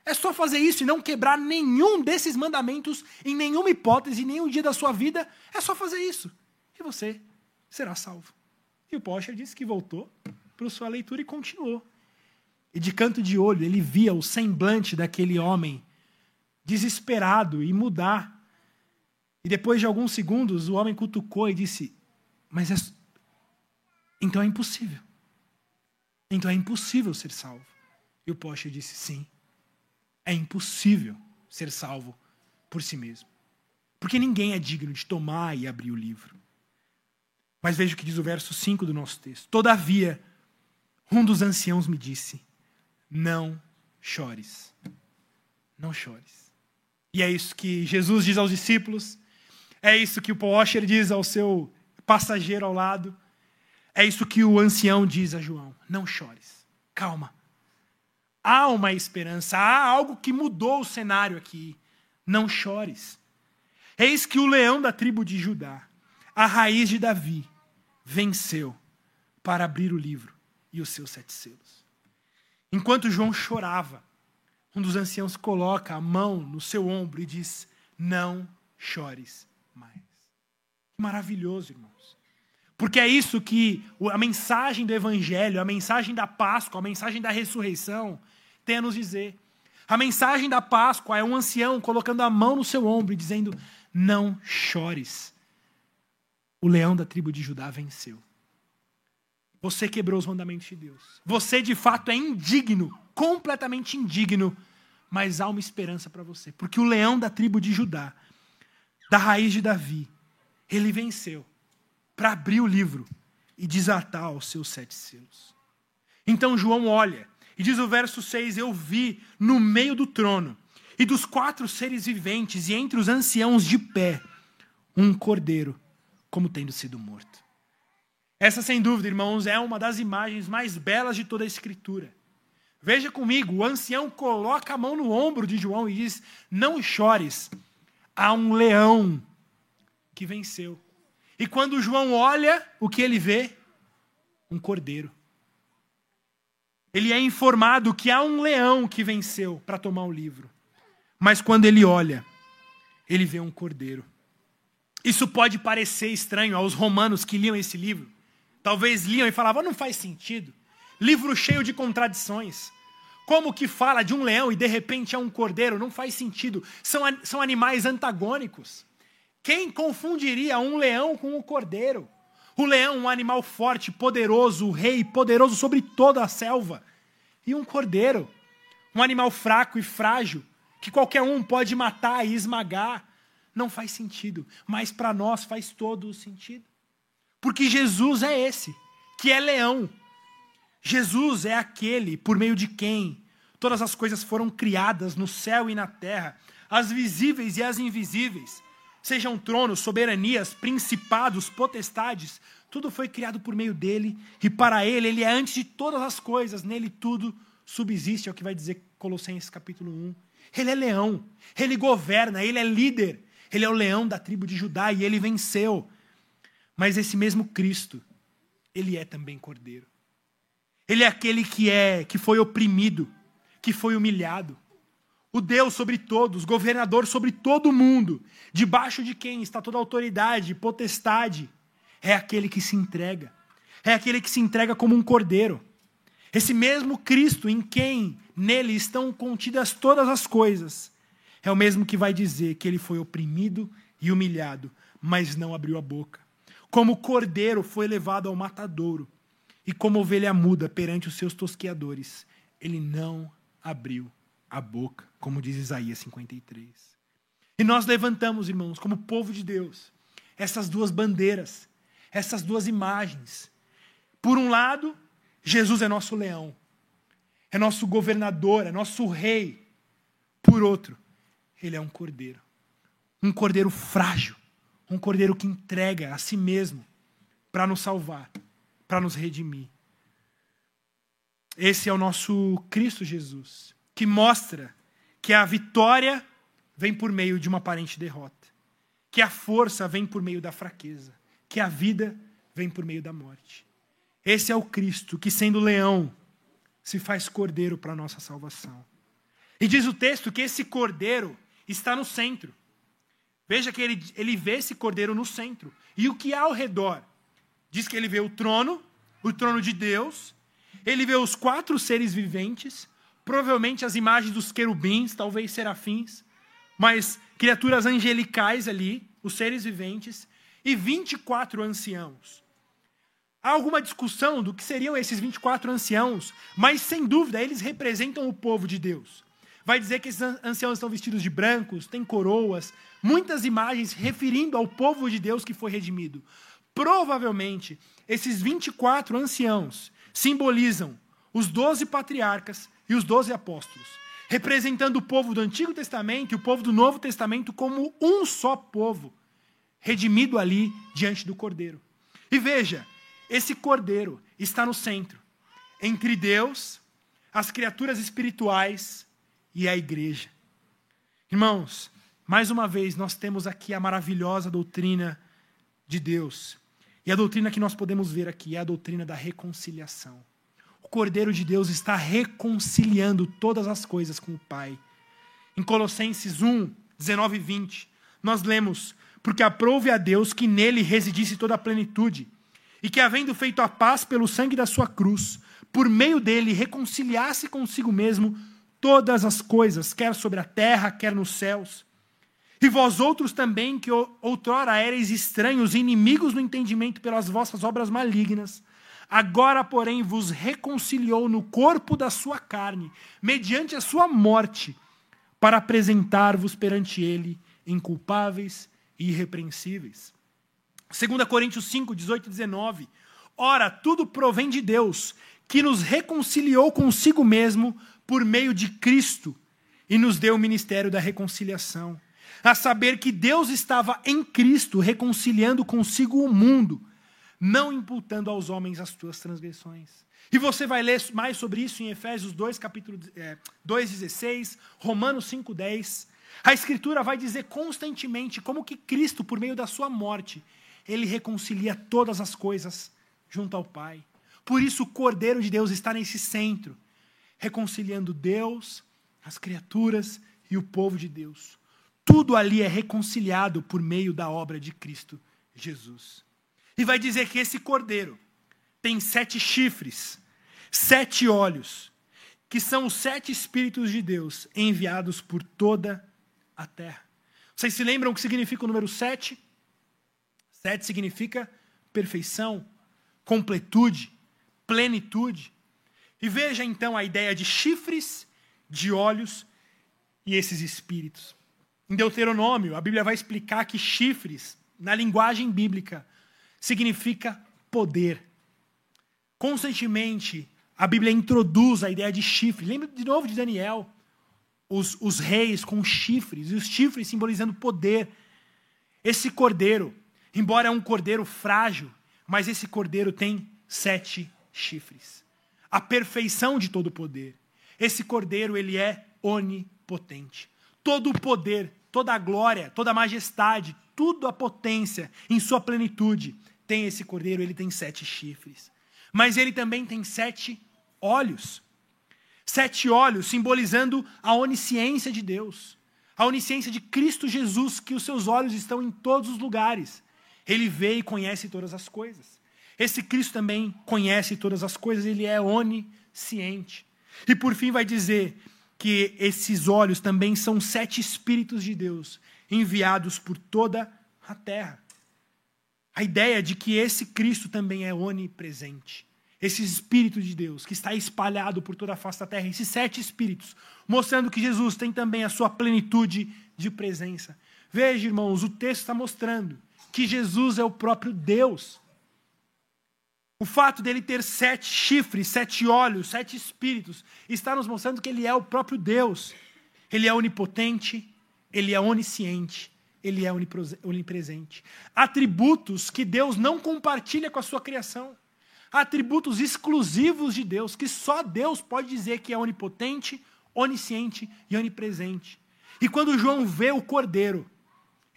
É só fazer isso e não quebrar nenhum desses mandamentos em nenhuma hipótese, em nenhum dia da sua vida. É só fazer isso. E você será salvo. E o Porsche disse que voltou para sua leitura e continuou. E de canto de olho, ele via o semblante daquele homem desesperado e mudar e depois de alguns segundos, o homem cutucou e disse: Mas é... então é impossível. Então é impossível ser salvo. E o Porsche disse: sim. É impossível ser salvo por si mesmo. Porque ninguém é digno de tomar e abrir o livro. Mas veja o que diz o verso 5 do nosso texto. Todavia, um dos anciãos me disse: Não chores. Não chores. E é isso que Jesus diz aos discípulos. É isso que o Paul diz ao seu passageiro ao lado. É isso que o ancião diz a João: Não chores. Calma. Há uma esperança, há algo que mudou o cenário aqui. Não chores. Eis que o leão da tribo de Judá, a raiz de Davi, venceu para abrir o livro e os seus sete selos. Enquanto João chorava, um dos anciãos coloca a mão no seu ombro e diz: Não chores mais. Maravilhoso, irmãos. Porque é isso que a mensagem do Evangelho, a mensagem da Páscoa, a mensagem da ressurreição tem a nos dizer. A mensagem da Páscoa é um ancião colocando a mão no seu ombro e dizendo: Não chores. O leão da tribo de Judá venceu. Você quebrou os mandamentos de Deus. Você de fato é indigno, completamente indigno, mas há uma esperança para você, porque o leão da tribo de Judá, da raiz de Davi, ele venceu para abrir o livro e desatar os seus sete selos. Então João olha e diz o verso 6: Eu vi no meio do trono e dos quatro seres viventes e entre os anciãos de pé um cordeiro, como tendo sido morto. Essa, sem dúvida, irmãos, é uma das imagens mais belas de toda a Escritura. Veja comigo, o ancião coloca a mão no ombro de João e diz: Não chores, há um leão que venceu. E quando João olha, o que ele vê? Um cordeiro. Ele é informado que há um leão que venceu para tomar o livro. Mas quando ele olha, ele vê um cordeiro. Isso pode parecer estranho aos romanos que liam esse livro. Talvez liam e falavam, não faz sentido. Livro cheio de contradições. Como que fala de um leão e de repente é um cordeiro? Não faz sentido. São, são animais antagônicos. Quem confundiria um leão com um cordeiro? O leão, um animal forte, poderoso, o rei, poderoso sobre toda a selva. E um cordeiro, um animal fraco e frágil, que qualquer um pode matar e esmagar. Não faz sentido, mas para nós faz todo o sentido. Porque Jesus é esse, que é leão. Jesus é aquele por meio de quem todas as coisas foram criadas no céu e na terra, as visíveis e as invisíveis, sejam tronos, soberanias, principados, potestades, tudo foi criado por meio dele e para ele, ele é antes de todas as coisas, nele tudo subsiste, é o que vai dizer Colossenses capítulo 1. Ele é leão, ele governa, ele é líder, ele é o leão da tribo de Judá e ele venceu. Mas esse mesmo Cristo, ele é também cordeiro. Ele é aquele que é, que foi oprimido, que foi humilhado. O Deus sobre todos, governador sobre todo mundo, debaixo de quem está toda autoridade, potestade, é aquele que se entrega. É aquele que se entrega como um cordeiro. Esse mesmo Cristo em quem nele estão contidas todas as coisas, é o mesmo que vai dizer que ele foi oprimido e humilhado, mas não abriu a boca. Como cordeiro foi levado ao matadouro, e como ovelha muda perante os seus tosqueadores, ele não abriu a boca, como diz Isaías 53. E nós levantamos, irmãos, como povo de Deus, essas duas bandeiras, essas duas imagens. Por um lado, Jesus é nosso leão, é nosso governador, é nosso rei. Por outro, ele é um cordeiro, um cordeiro frágil, um cordeiro que entrega a si mesmo para nos salvar, para nos redimir. Esse é o nosso Cristo Jesus, que mostra que a vitória vem por meio de uma aparente derrota, que a força vem por meio da fraqueza, que a vida vem por meio da morte. Esse é o Cristo que, sendo leão, se faz cordeiro para a nossa salvação. E diz o texto que esse cordeiro está no centro. Veja que ele, ele vê esse cordeiro no centro. E o que há ao redor? Diz que ele vê o trono, o trono de Deus, ele vê os quatro seres viventes, provavelmente as imagens dos querubins, talvez serafins, mas criaturas angelicais ali, os seres viventes, e 24 anciãos. Há alguma discussão do que seriam esses 24 anciãos, mas sem dúvida eles representam o povo de Deus. Vai dizer que esses anciãos estão vestidos de brancos, têm coroas, muitas imagens referindo ao povo de Deus que foi redimido. Provavelmente, esses 24 anciãos simbolizam os 12 patriarcas e os 12 apóstolos, representando o povo do Antigo Testamento e o povo do Novo Testamento como um só povo, redimido ali diante do Cordeiro. E veja, esse cordeiro está no centro, entre Deus, as criaturas espirituais e a igreja. Irmãos, mais uma vez nós temos aqui a maravilhosa doutrina de Deus. E a doutrina que nós podemos ver aqui é a doutrina da reconciliação. O Cordeiro de Deus está reconciliando todas as coisas com o Pai. Em Colossenses 1, 19 e 20, nós lemos: Porque aprove a Deus que nele residisse toda a plenitude e que, havendo feito a paz pelo sangue da sua cruz, por meio dele reconciliasse consigo mesmo todas as coisas, quer sobre a terra, quer nos céus. E vós outros também, que outrora erais estranhos e inimigos no entendimento pelas vossas obras malignas, agora, porém, vos reconciliou no corpo da sua carne, mediante a sua morte, para apresentar-vos perante ele inculpáveis e irrepreensíveis. 2 Coríntios 5, 18 e 19. Ora, tudo provém de Deus, que nos reconciliou consigo mesmo por meio de Cristo e nos deu o ministério da reconciliação. A saber que Deus estava em Cristo reconciliando consigo o mundo, não imputando aos homens as suas transgressões. E você vai ler mais sobre isso em Efésios 2, capítulo é, 2, 16, Romanos 5, 10. A Escritura vai dizer constantemente como que Cristo, por meio da sua morte, ele reconcilia todas as coisas junto ao Pai. Por isso o Cordeiro de Deus está nesse centro, reconciliando Deus, as criaturas e o povo de Deus. Tudo ali é reconciliado por meio da obra de Cristo Jesus. E vai dizer que esse cordeiro tem sete chifres, sete olhos, que são os sete Espíritos de Deus enviados por toda a terra. Vocês se lembram o que significa o número sete? Sete significa perfeição, completude, plenitude. E veja então a ideia de chifres, de olhos e esses espíritos. Em Deuteronômio, a Bíblia vai explicar que chifres, na linguagem bíblica, significa poder. Constantemente, a Bíblia introduz a ideia de chifre. Lembra de novo de Daniel? Os, os reis com chifres, e os chifres simbolizando poder. Esse cordeiro, Embora é um cordeiro frágil, mas esse cordeiro tem sete chifres. A perfeição de todo poder. Esse cordeiro, ele é onipotente. Todo o poder, toda a glória, toda a majestade, tudo a potência em sua plenitude tem esse cordeiro, ele tem sete chifres. Mas ele também tem sete olhos. Sete olhos simbolizando a onisciência de Deus. A onisciência de Cristo Jesus, que os seus olhos estão em todos os lugares. Ele vê e conhece todas as coisas. Esse Cristo também conhece todas as coisas, ele é onisciente. E por fim vai dizer que esses olhos também são sete espíritos de Deus enviados por toda a terra. A ideia de que esse Cristo também é onipresente. Esse Espírito de Deus que está espalhado por toda a face da terra, esses sete espíritos, mostrando que Jesus tem também a sua plenitude de presença. Veja, irmãos, o texto está mostrando que Jesus é o próprio Deus. O fato dele ter sete chifres, sete olhos, sete espíritos, está nos mostrando que ele é o próprio Deus. Ele é onipotente, ele é onisciente, ele é onipresente. Atributos que Deus não compartilha com a sua criação. Atributos exclusivos de Deus, que só Deus pode dizer que é onipotente, onisciente e onipresente. E quando João vê o cordeiro,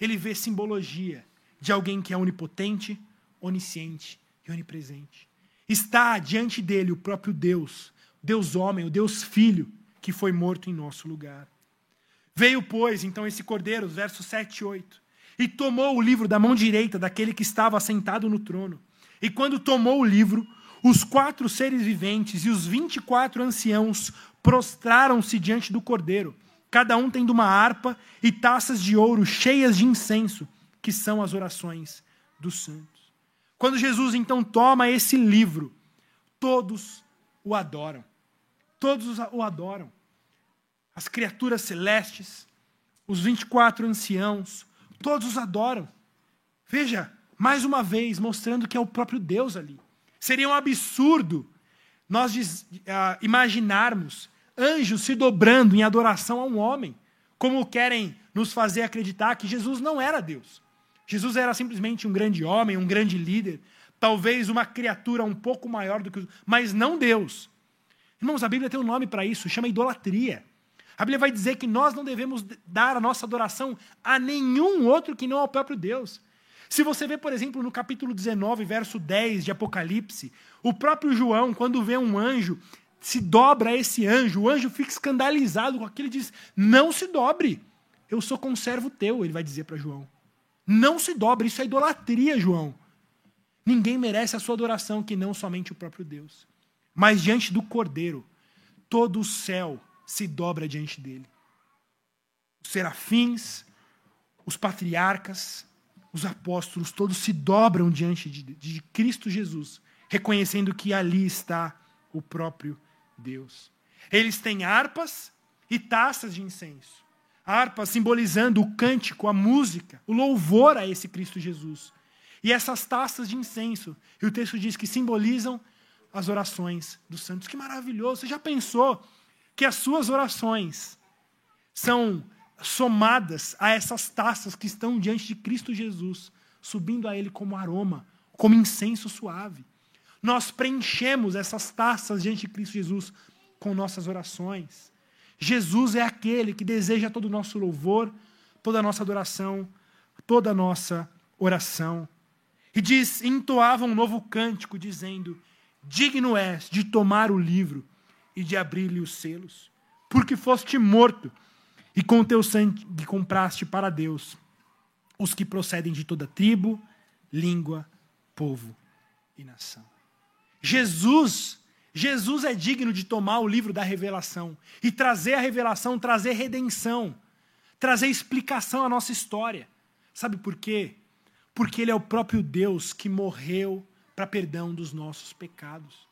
ele vê simbologia, de alguém que é onipotente, onisciente e onipresente. Está diante dele o próprio Deus, Deus homem, o Deus filho, que foi morto em nosso lugar. Veio, pois, então esse cordeiro, versos 7 e 8, e tomou o livro da mão direita daquele que estava sentado no trono. E quando tomou o livro, os quatro seres viventes e os vinte e quatro anciãos prostraram-se diante do cordeiro, cada um tendo uma harpa e taças de ouro cheias de incenso que são as orações dos santos. Quando Jesus então toma esse livro, todos o adoram. Todos o adoram. As criaturas celestes, os 24 anciãos, todos os adoram. Veja, mais uma vez, mostrando que é o próprio Deus ali. Seria um absurdo nós uh, imaginarmos anjos se dobrando em adoração a um homem, como querem nos fazer acreditar que Jesus não era Deus. Jesus era simplesmente um grande homem, um grande líder, talvez uma criatura um pouco maior do que os, mas não Deus. Irmãos, a Bíblia tem um nome para isso, chama idolatria. A Bíblia vai dizer que nós não devemos dar a nossa adoração a nenhum outro que não ao próprio Deus. Se você vê, por exemplo, no capítulo 19, verso 10 de Apocalipse, o próprio João, quando vê um anjo, se dobra a esse anjo, o anjo fica escandalizado com aquilo e diz: Não se dobre, eu sou conservo teu, ele vai dizer para João. Não se dobre, isso é idolatria, João. Ninguém merece a sua adoração que não somente o próprio Deus. Mas diante do Cordeiro, todo o céu se dobra diante dele. Os serafins, os patriarcas, os apóstolos, todos se dobram diante de, de Cristo Jesus, reconhecendo que ali está o próprio Deus. Eles têm harpas e taças de incenso. Harpas simbolizando o cântico, a música, o louvor a esse Cristo Jesus. E essas taças de incenso, e o texto diz que simbolizam as orações dos santos. Que maravilhoso! Você já pensou que as suas orações são somadas a essas taças que estão diante de Cristo Jesus, subindo a Ele como aroma, como incenso suave. Nós preenchemos essas taças diante de Cristo Jesus com nossas orações. Jesus é aquele que deseja todo o nosso louvor, toda a nossa adoração, toda a nossa oração. E diz: entoava um novo cântico, dizendo: Digno és de tomar o livro e de abrir-lhe os selos, porque foste morto e com teu sangue compraste para Deus os que procedem de toda tribo, língua, povo e nação. Jesus, Jesus é digno de tomar o livro da revelação e trazer a revelação, trazer redenção, trazer explicação à nossa história. Sabe por quê? Porque ele é o próprio Deus que morreu para perdão dos nossos pecados.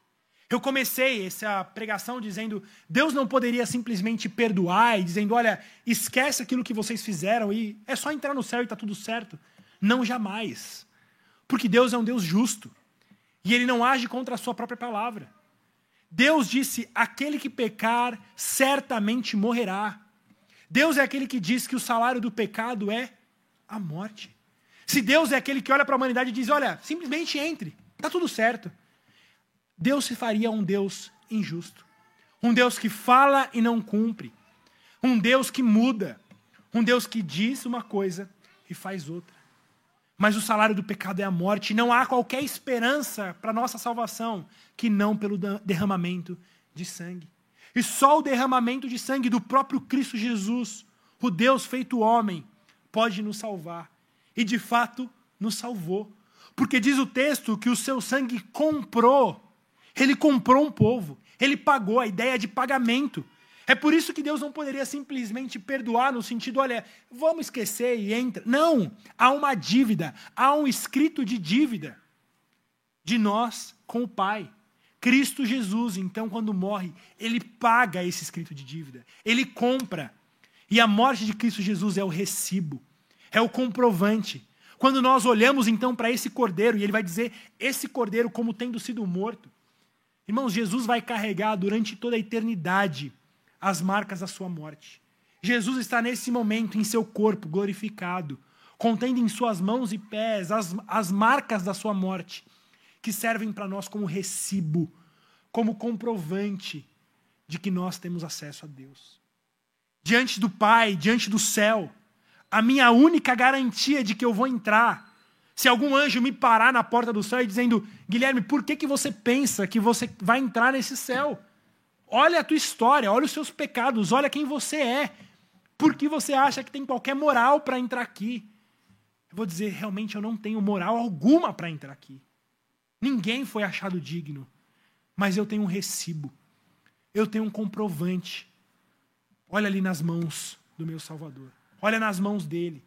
Eu comecei essa pregação dizendo: Deus não poderia simplesmente perdoar e dizendo, olha, esquece aquilo que vocês fizeram e é só entrar no céu e está tudo certo. Não, jamais. Porque Deus é um Deus justo e ele não age contra a sua própria palavra. Deus disse: aquele que pecar certamente morrerá. Deus é aquele que diz que o salário do pecado é a morte. Se Deus é aquele que olha para a humanidade e diz: olha, simplesmente entre, está tudo certo. Deus se faria um Deus injusto. Um Deus que fala e não cumpre. Um Deus que muda. Um Deus que diz uma coisa e faz outra. Mas o salário do pecado é a morte. Não há qualquer esperança para nossa salvação que não pelo derramamento de sangue. E só o derramamento de sangue do próprio Cristo Jesus, o Deus feito homem, pode nos salvar. E de fato nos salvou. Porque diz o texto que o seu sangue comprou ele comprou um povo. Ele pagou a ideia de pagamento. É por isso que Deus não poderia simplesmente perdoar no sentido, olha, vamos esquecer e entra. Não, há uma dívida, há um escrito de dívida de nós com o Pai. Cristo Jesus, então, quando morre, ele paga esse escrito de dívida. Ele compra. E a morte de Cristo Jesus é o recibo, é o comprovante. Quando nós olhamos então para esse cordeiro, e ele vai dizer esse cordeiro como tendo sido morto, Irmãos, Jesus vai carregar durante toda a eternidade as marcas da sua morte. Jesus está nesse momento em seu corpo glorificado, contendo em suas mãos e pés as, as marcas da sua morte, que servem para nós como recibo, como comprovante de que nós temos acesso a Deus. Diante do Pai, diante do céu, a minha única garantia de que eu vou entrar se algum anjo me parar na porta do céu e dizendo, Guilherme, por que, que você pensa que você vai entrar nesse céu? Olha a tua história, olha os seus pecados, olha quem você é. Por que você acha que tem qualquer moral para entrar aqui? Eu vou dizer, realmente eu não tenho moral alguma para entrar aqui. Ninguém foi achado digno. Mas eu tenho um recibo. Eu tenho um comprovante. Olha ali nas mãos do meu Salvador. Olha nas mãos dele.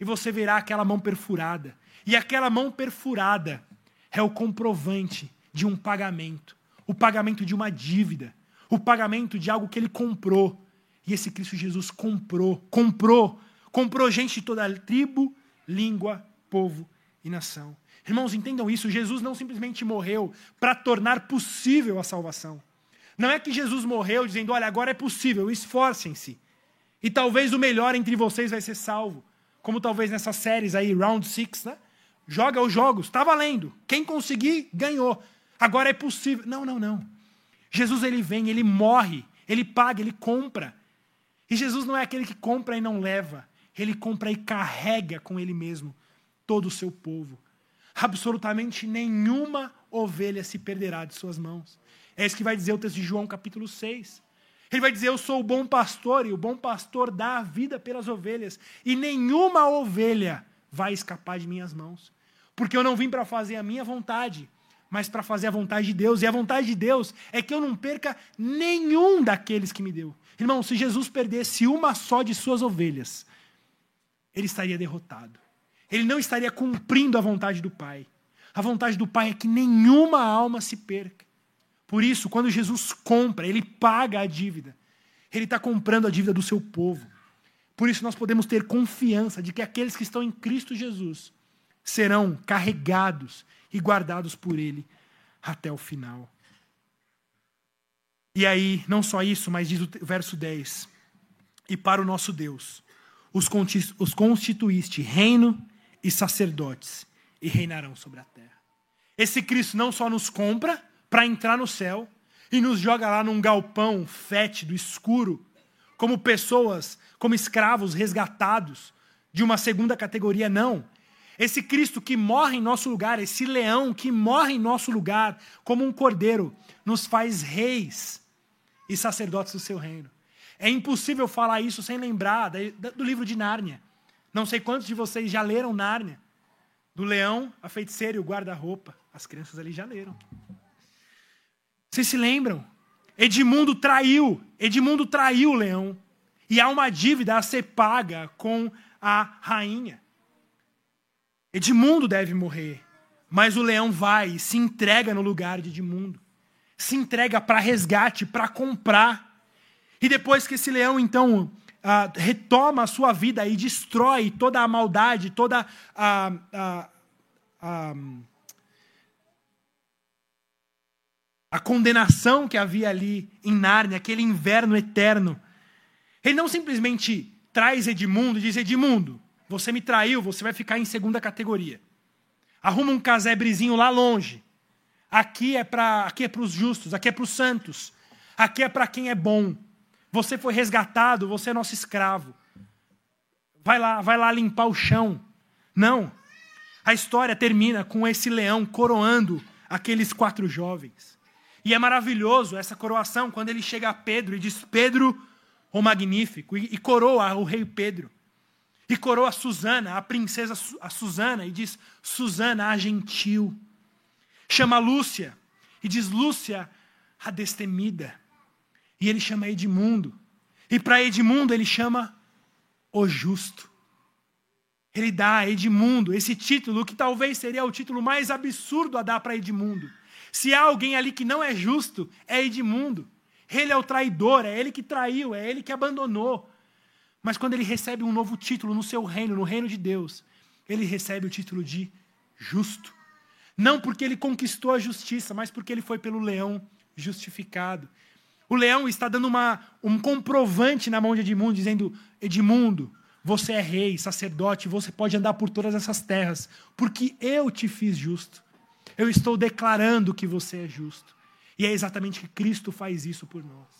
E você verá aquela mão perfurada. E aquela mão perfurada é o comprovante de um pagamento, o pagamento de uma dívida, o pagamento de algo que ele comprou. E esse Cristo Jesus comprou, comprou, comprou gente de toda tribo, língua, povo e nação. Irmãos, entendam isso: Jesus não simplesmente morreu para tornar possível a salvação. Não é que Jesus morreu dizendo, olha, agora é possível, esforcem-se. E talvez o melhor entre vocês vai ser salvo. Como talvez nessas séries aí, Round Six, né? Joga os jogos, está valendo. Quem conseguir, ganhou. Agora é possível. Não, não, não. Jesus ele vem, ele morre, ele paga, ele compra. E Jesus não é aquele que compra e não leva. Ele compra e carrega com ele mesmo todo o seu povo. Absolutamente nenhuma ovelha se perderá de suas mãos. É isso que vai dizer o texto de João, capítulo 6. Ele vai dizer: Eu sou o bom pastor, e o bom pastor dá a vida pelas ovelhas, e nenhuma ovelha vai escapar de minhas mãos. Porque eu não vim para fazer a minha vontade, mas para fazer a vontade de Deus. E a vontade de Deus é que eu não perca nenhum daqueles que me deu. Irmão, se Jesus perdesse uma só de suas ovelhas, ele estaria derrotado. Ele não estaria cumprindo a vontade do Pai. A vontade do Pai é que nenhuma alma se perca. Por isso, quando Jesus compra, ele paga a dívida. Ele está comprando a dívida do seu povo. Por isso, nós podemos ter confiança de que aqueles que estão em Cristo Jesus serão carregados e guardados por Ele até o final. E aí, não só isso, mas diz o verso 10: E para o nosso Deus, os constituíste reino e sacerdotes, e reinarão sobre a terra. Esse Cristo não só nos compra, para entrar no céu e nos joga lá num galpão fétido, escuro, como pessoas, como escravos resgatados de uma segunda categoria. Não. Esse Cristo que morre em nosso lugar, esse leão que morre em nosso lugar, como um cordeiro, nos faz reis e sacerdotes do seu reino. É impossível falar isso sem lembrar do livro de Nárnia. Não sei quantos de vocês já leram Nárnia. Do leão, a feiticeira e o guarda-roupa. As crianças ali já leram. Vocês se lembram? Edmundo traiu, Edmundo traiu o leão. E há uma dívida a ser paga com a rainha. Edmundo deve morrer, mas o leão vai e se entrega no lugar de Edmundo. Se entrega para resgate, para comprar. E depois que esse leão, então, ah, retoma a sua vida e destrói toda a maldade, toda a, a, a a condenação que havia ali em Nárnia, aquele inverno eterno. Ele não simplesmente traz Edmundo e diz: Edmundo, você me traiu, você vai ficar em segunda categoria. Arruma um casebrezinho lá longe. Aqui é para aqui é para os justos, aqui é para os santos, aqui é para quem é bom. Você foi resgatado, você é nosso escravo. Vai lá, vai lá limpar o chão. Não. A história termina com esse leão coroando aqueles quatro jovens. E é maravilhoso essa coroação quando ele chega a Pedro e diz: Pedro, o magnífico, e, e coroa o rei Pedro. E coroa a Susana, a princesa a Susana, e diz: Susana, a gentil. Chama Lúcia e diz: Lúcia, a destemida. E ele chama Edmundo. E para Edmundo ele chama o justo. Ele dá a Edmundo esse título que talvez seria o título mais absurdo a dar para Edmundo. Se há alguém ali que não é justo, é Edmundo. Ele é o traidor, é ele que traiu, é ele que abandonou. Mas quando ele recebe um novo título no seu reino, no reino de Deus, ele recebe o título de justo. Não porque ele conquistou a justiça, mas porque ele foi pelo leão justificado. O leão está dando uma, um comprovante na mão de Edmundo, dizendo: Edmundo, você é rei, sacerdote, você pode andar por todas essas terras, porque eu te fiz justo. Eu estou declarando que você é justo. E é exatamente que Cristo faz isso por nós.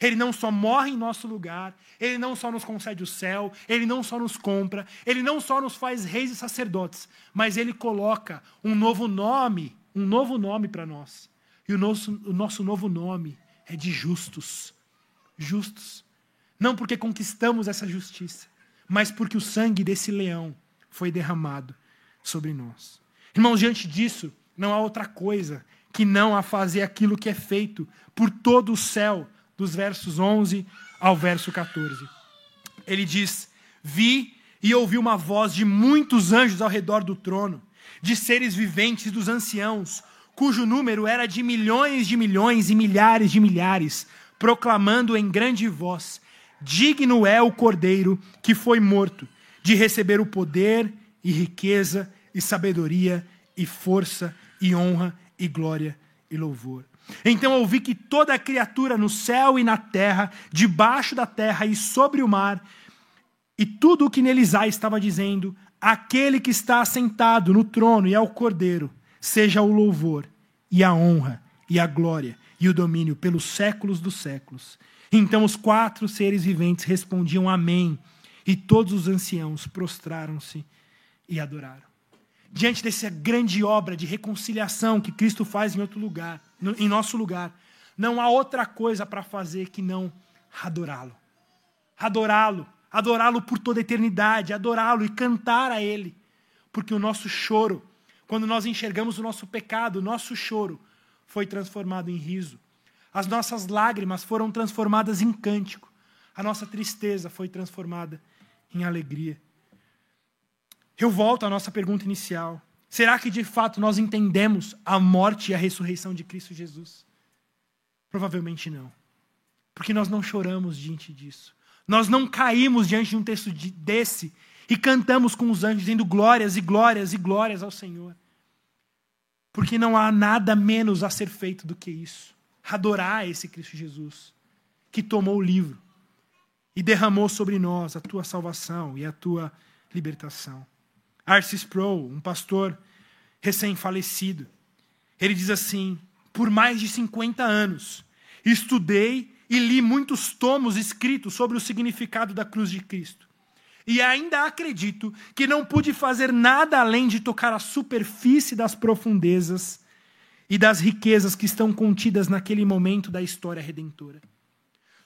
Ele não só morre em nosso lugar, ele não só nos concede o céu, ele não só nos compra, ele não só nos faz reis e sacerdotes, mas ele coloca um novo nome, um novo nome para nós. E o nosso, o nosso novo nome é de justos. Justos. Não porque conquistamos essa justiça, mas porque o sangue desse leão foi derramado sobre nós. Irmãos, diante disso, não há outra coisa que não a fazer aquilo que é feito por todo o céu, dos versos 11 ao verso 14. Ele diz: Vi e ouvi uma voz de muitos anjos ao redor do trono, de seres viventes dos anciãos, cujo número era de milhões de milhões e milhares de milhares, proclamando em grande voz: Digno é o cordeiro que foi morto de receber o poder e riqueza e sabedoria e força e honra e glória e louvor. Então ouvi que toda criatura no céu e na terra, debaixo da terra e sobre o mar, e tudo o que neles há estava dizendo: aquele que está assentado no trono e ao cordeiro, seja o louvor e a honra e a glória e o domínio pelos séculos dos séculos. Então os quatro seres viventes respondiam Amém, e todos os anciãos prostraram-se e adoraram. Diante dessa grande obra de reconciliação que Cristo faz em outro lugar, em nosso lugar, não há outra coisa para fazer que não adorá-lo. Adorá-lo, adorá-lo por toda a eternidade, adorá-lo e cantar a Ele. Porque o nosso choro, quando nós enxergamos o nosso pecado, o nosso choro foi transformado em riso. As nossas lágrimas foram transformadas em cântico. A nossa tristeza foi transformada em alegria. Eu volto à nossa pergunta inicial. Será que de fato nós entendemos a morte e a ressurreição de Cristo Jesus? Provavelmente não. Porque nós não choramos diante disso. Nós não caímos diante de um texto desse e cantamos com os anjos, dizendo glórias e glórias e glórias ao Senhor. Porque não há nada menos a ser feito do que isso. Adorar esse Cristo Jesus, que tomou o livro e derramou sobre nós a tua salvação e a tua libertação. Arcis Sproul, um pastor recém-falecido, ele diz assim: por mais de 50 anos, estudei e li muitos tomos escritos sobre o significado da cruz de Cristo. E ainda acredito que não pude fazer nada além de tocar a superfície das profundezas e das riquezas que estão contidas naquele momento da história redentora.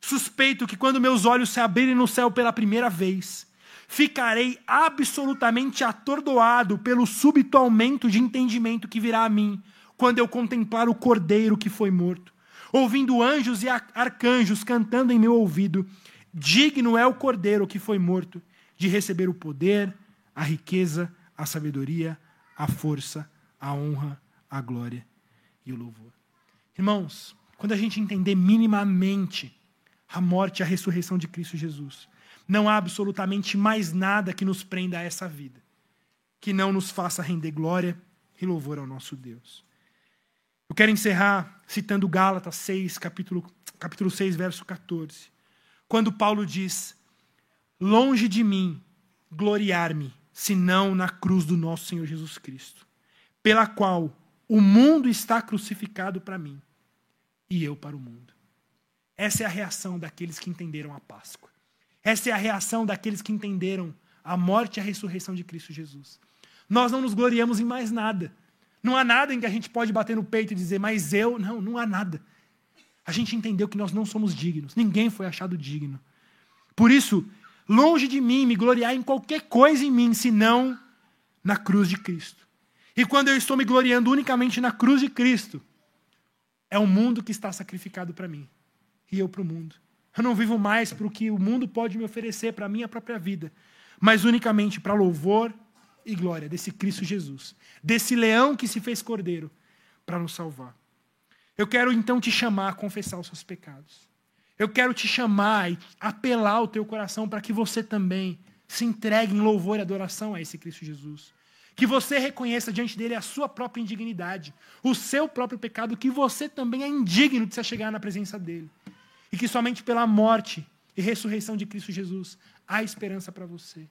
Suspeito que quando meus olhos se abrirem no céu pela primeira vez, ficarei absolutamente atordoado pelo súbito aumento de entendimento que virá a mim quando eu contemplar o cordeiro que foi morto, ouvindo anjos e arcanjos cantando em meu ouvido: Digno é o cordeiro que foi morto de receber o poder, a riqueza, a sabedoria, a força, a honra, a glória e o louvor. Irmãos, quando a gente entender minimamente a morte e a ressurreição de Cristo Jesus, não há absolutamente mais nada que nos prenda a essa vida, que não nos faça render glória e louvor ao nosso Deus. Eu quero encerrar citando Gálatas 6, capítulo, capítulo 6, verso 14. Quando Paulo diz: Longe de mim gloriar-me, senão na cruz do nosso Senhor Jesus Cristo, pela qual o mundo está crucificado para mim e eu para o mundo. Essa é a reação daqueles que entenderam a Páscoa. Essa é a reação daqueles que entenderam a morte e a ressurreição de Cristo Jesus. Nós não nos gloriamos em mais nada. Não há nada em que a gente pode bater no peito e dizer, mas eu. Não, não há nada. A gente entendeu que nós não somos dignos. Ninguém foi achado digno. Por isso, longe de mim me gloriar em qualquer coisa em mim, senão na cruz de Cristo. E quando eu estou me gloriando unicamente na cruz de Cristo, é o mundo que está sacrificado para mim e eu para o mundo. Eu não vivo mais para o que o mundo pode me oferecer para a minha própria vida, mas unicamente para louvor e glória desse Cristo Jesus, desse leão que se fez cordeiro para nos salvar. Eu quero então te chamar a confessar os seus pecados. Eu quero te chamar e apelar o teu coração para que você também se entregue em louvor e adoração a esse Cristo Jesus. Que você reconheça diante dele a sua própria indignidade, o seu próprio pecado, que você também é indigno de se chegar na presença dele e que somente pela morte e ressurreição de Cristo Jesus há esperança para você.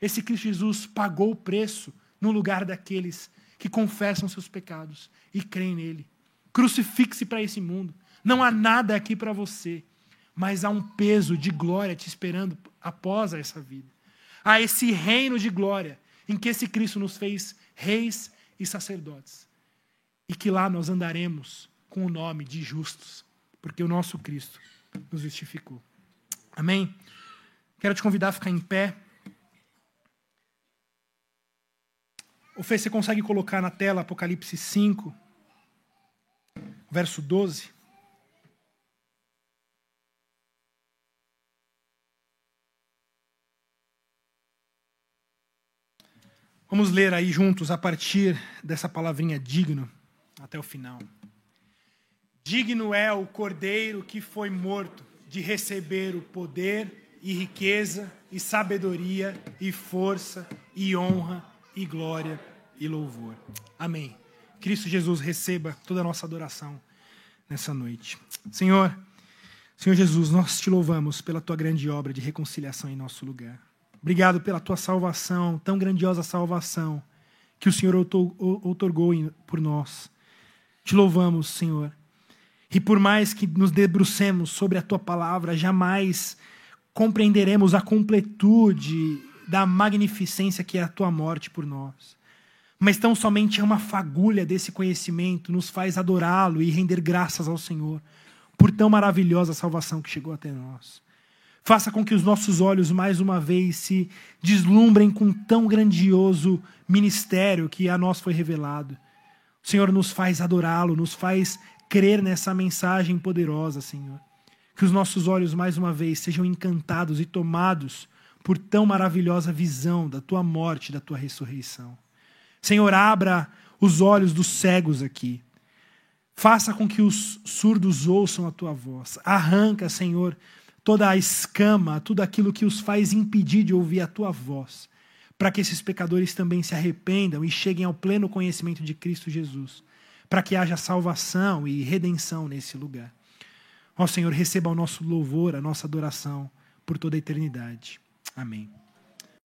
Esse Cristo Jesus pagou o preço no lugar daqueles que confessam seus pecados e creem nele. Crucifixe para esse mundo. Não há nada aqui para você, mas há um peso de glória te esperando após essa vida. Há esse reino de glória em que esse Cristo nos fez reis e sacerdotes. E que lá nós andaremos com o nome de justos, porque o nosso Cristo nos justificou. Amém? Quero te convidar a ficar em pé. O Fê, você consegue colocar na tela Apocalipse 5, verso 12? Vamos ler aí juntos a partir dessa palavrinha digno até o final. Digno é o cordeiro que foi morto de receber o poder e riqueza e sabedoria e força e honra e glória e louvor. Amém. Cristo Jesus receba toda a nossa adoração nessa noite. Senhor, Senhor Jesus, nós te louvamos pela tua grande obra de reconciliação em nosso lugar. Obrigado pela tua salvação, tão grandiosa salvação que o Senhor outorgou por nós. Te louvamos, Senhor. E por mais que nos debrucemos sobre a tua palavra, jamais compreenderemos a completude da magnificência que é a tua morte por nós. Mas tão somente uma fagulha desse conhecimento nos faz adorá-lo e render graças ao Senhor por tão maravilhosa salvação que chegou até nós. Faça com que os nossos olhos, mais uma vez, se deslumbrem com tão grandioso ministério que a nós foi revelado. O Senhor nos faz adorá-lo, nos faz crer nessa mensagem poderosa, Senhor. Que os nossos olhos, mais uma vez, sejam encantados e tomados por tão maravilhosa visão da tua morte, da tua ressurreição. Senhor, abra os olhos dos cegos aqui. Faça com que os surdos ouçam a tua voz. Arranca, Senhor, toda a escama, tudo aquilo que os faz impedir de ouvir a tua voz, para que esses pecadores também se arrependam e cheguem ao pleno conhecimento de Cristo Jesus, para que haja salvação e redenção nesse lugar. Ó Senhor, receba o nosso louvor, a nossa adoração por toda a eternidade. Amém.